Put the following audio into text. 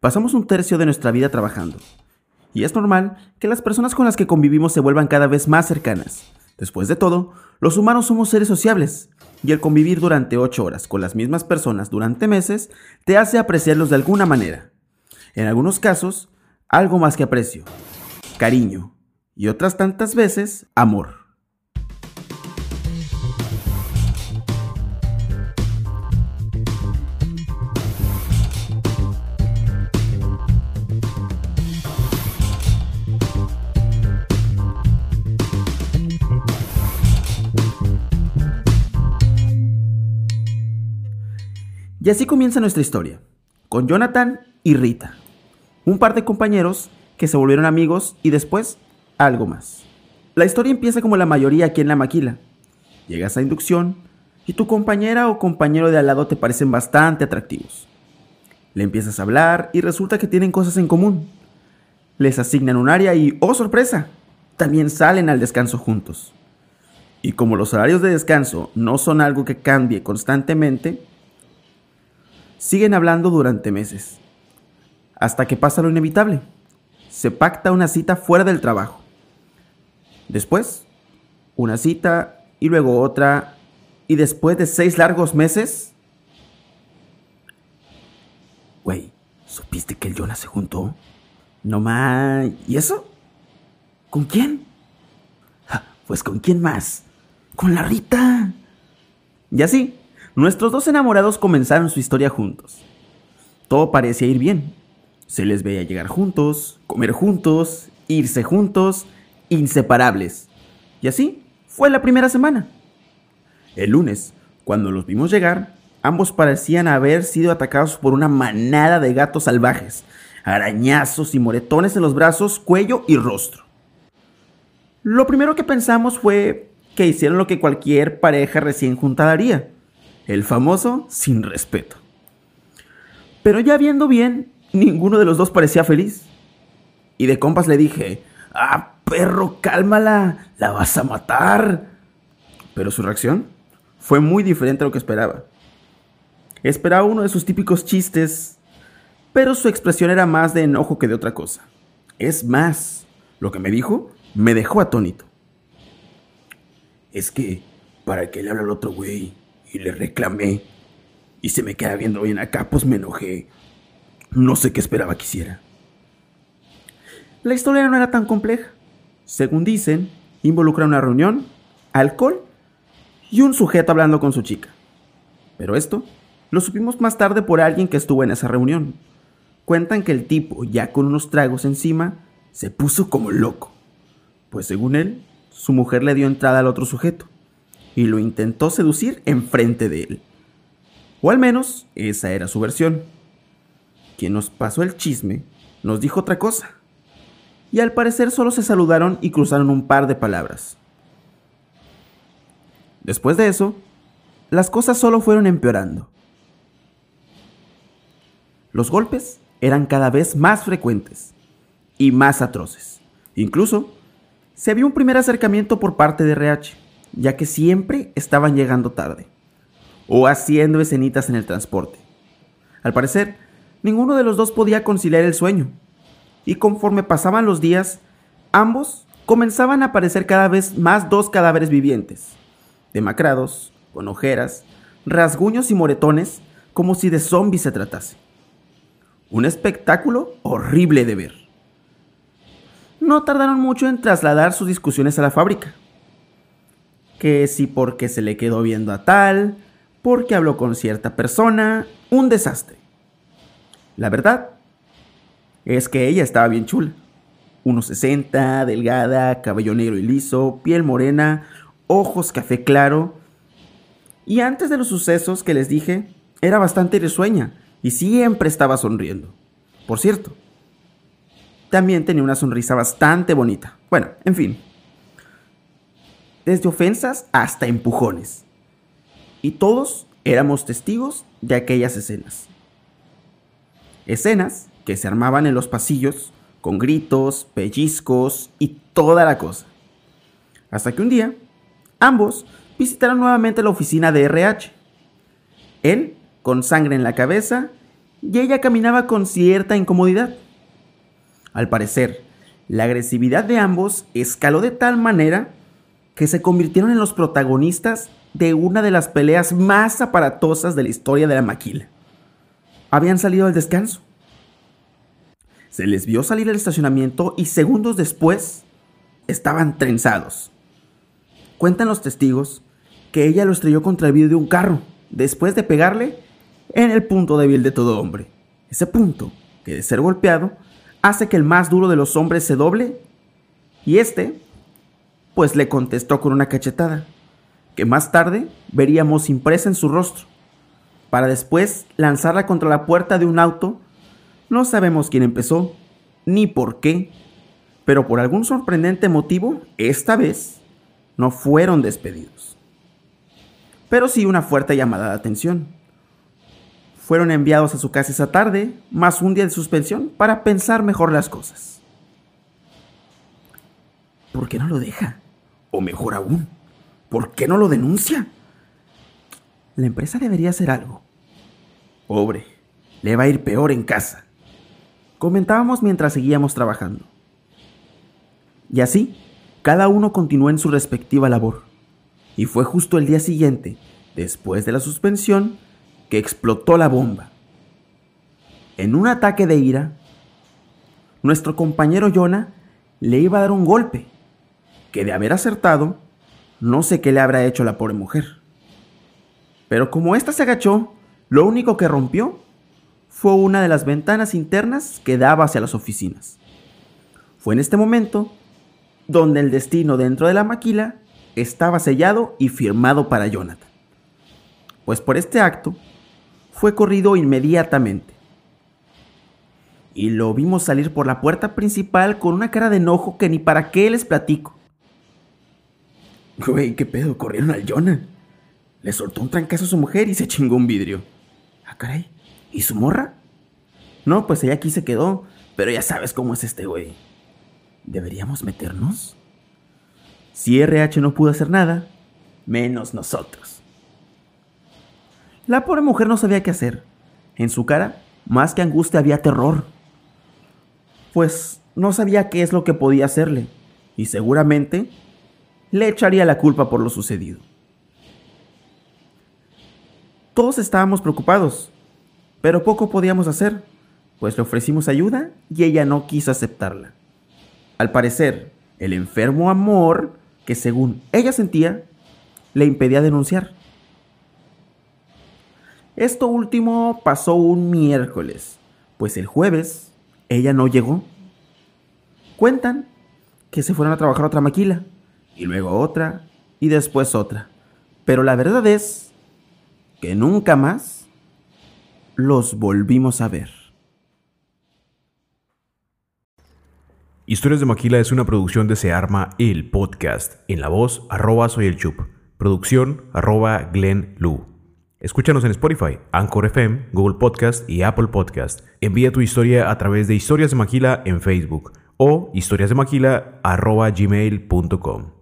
Pasamos un tercio de nuestra vida trabajando. Y es normal que las personas con las que convivimos se vuelvan cada vez más cercanas. Después de todo, los humanos somos seres sociables, y el convivir durante 8 horas con las mismas personas durante meses te hace apreciarlos de alguna manera. En algunos casos, algo más que aprecio, cariño, y otras tantas veces, amor. Y así comienza nuestra historia, con Jonathan y Rita, un par de compañeros que se volvieron amigos y después algo más. La historia empieza como la mayoría aquí en la maquila. Llegas a inducción y tu compañera o compañero de al lado te parecen bastante atractivos. Le empiezas a hablar y resulta que tienen cosas en común. Les asignan un área y, oh sorpresa, también salen al descanso juntos. Y como los horarios de descanso no son algo que cambie constantemente, Siguen hablando durante meses, hasta que pasa lo inevitable. Se pacta una cita fuera del trabajo. Después, una cita y luego otra, y después de seis largos meses... Güey, ¿supiste que el Jonas se juntó? No más. ¿Y eso? ¿Con quién? pues con quién más? Con la Rita. Y así, Nuestros dos enamorados comenzaron su historia juntos. Todo parecía ir bien. Se les veía llegar juntos, comer juntos, irse juntos, inseparables. Y así fue la primera semana. El lunes, cuando los vimos llegar, ambos parecían haber sido atacados por una manada de gatos salvajes, arañazos y moretones en los brazos, cuello y rostro. Lo primero que pensamos fue que hicieron lo que cualquier pareja recién juntada haría el famoso sin respeto. Pero ya viendo bien, ninguno de los dos parecía feliz. Y de compas le dije, ah, perro, cálmala, la vas a matar. Pero su reacción fue muy diferente a lo que esperaba. Esperaba uno de sus típicos chistes, pero su expresión era más de enojo que de otra cosa. Es más, lo que me dijo me dejó atónito. Es que, ¿para qué le habla al otro güey? Y le reclamé. Y se me queda viendo bien acá, pues me enojé. No sé qué esperaba que hiciera. La historia no era tan compleja. Según dicen, involucra una reunión, alcohol y un sujeto hablando con su chica. Pero esto lo supimos más tarde por alguien que estuvo en esa reunión. Cuentan que el tipo, ya con unos tragos encima, se puso como loco. Pues según él, su mujer le dio entrada al otro sujeto y lo intentó seducir enfrente de él. O al menos esa era su versión. Quien nos pasó el chisme nos dijo otra cosa. Y al parecer solo se saludaron y cruzaron un par de palabras. Después de eso, las cosas solo fueron empeorando. Los golpes eran cada vez más frecuentes y más atroces. Incluso, se vio un primer acercamiento por parte de RH ya que siempre estaban llegando tarde o haciendo escenitas en el transporte. Al parecer, ninguno de los dos podía conciliar el sueño, y conforme pasaban los días, ambos comenzaban a aparecer cada vez más dos cadáveres vivientes, demacrados, con ojeras, rasguños y moretones, como si de zombies se tratase. Un espectáculo horrible de ver. No tardaron mucho en trasladar sus discusiones a la fábrica que si porque se le quedó viendo a tal, porque habló con cierta persona, un desastre. La verdad es que ella estaba bien chula. 1,60, delgada, cabello negro y liso, piel morena, ojos café claro. Y antes de los sucesos que les dije, era bastante risueña y siempre estaba sonriendo. Por cierto, también tenía una sonrisa bastante bonita. Bueno, en fin, desde ofensas hasta empujones. Y todos éramos testigos de aquellas escenas. Escenas que se armaban en los pasillos con gritos, pellizcos y toda la cosa. Hasta que un día, ambos visitaron nuevamente la oficina de RH. Él con sangre en la cabeza y ella caminaba con cierta incomodidad. Al parecer, la agresividad de ambos escaló de tal manera que se convirtieron en los protagonistas de una de las peleas más aparatosas de la historia de la maquila. Habían salido al descanso. Se les vio salir del estacionamiento y segundos después estaban trenzados. Cuentan los testigos que ella lo estrelló contra el vidrio de un carro, después de pegarle en el punto débil de todo hombre. Ese punto, que de ser golpeado, hace que el más duro de los hombres se doble y este, pues le contestó con una cachetada, que más tarde veríamos impresa en su rostro, para después lanzarla contra la puerta de un auto. No sabemos quién empezó, ni por qué, pero por algún sorprendente motivo, esta vez no fueron despedidos. Pero sí una fuerte llamada de atención fueron enviados a su casa esa tarde, más un día de suspensión, para pensar mejor las cosas. ¿Por qué no lo deja? O mejor aún, ¿por qué no lo denuncia? La empresa debería hacer algo. Pobre, le va a ir peor en casa. Comentábamos mientras seguíamos trabajando. Y así, cada uno continuó en su respectiva labor. Y fue justo el día siguiente, después de la suspensión, que explotó la bomba. En un ataque de ira, nuestro compañero Jonah le iba a dar un golpe, que de haber acertado, no sé qué le habrá hecho la pobre mujer. Pero como ésta se agachó, lo único que rompió fue una de las ventanas internas que daba hacia las oficinas. Fue en este momento donde el destino dentro de la maquila estaba sellado y firmado para Jonathan. Pues por este acto, fue corrido inmediatamente. Y lo vimos salir por la puerta principal con una cara de enojo que ni para qué les platico. Güey, ¿qué pedo? Corrieron al Jonah. Le soltó un trancazo a su mujer y se chingó un vidrio. Ah, caray. ¿Y su morra? No, pues ella aquí se quedó. Pero ya sabes cómo es este güey. ¿Deberíamos meternos? Si RH no pudo hacer nada, menos nosotros. La pobre mujer no sabía qué hacer. En su cara, más que angustia, había terror. Pues no sabía qué es lo que podía hacerle, y seguramente le echaría la culpa por lo sucedido. Todos estábamos preocupados, pero poco podíamos hacer, pues le ofrecimos ayuda y ella no quiso aceptarla. Al parecer, el enfermo amor que según ella sentía, le impedía denunciar. Esto último pasó un miércoles, pues el jueves ella no llegó. Cuentan que se fueron a trabajar otra maquila, y luego otra, y después otra. Pero la verdad es que nunca más los volvimos a ver. Historias de Maquila es una producción de Se Arma el Podcast. En la voz, arroba soy el Chup. Producción, arroba Glenn Lu. Escúchanos en Spotify, Anchor FM, Google Podcast y Apple Podcast. Envía tu historia a través de Historias de Maquila en Facebook o historiasdemaquila.gmail.com.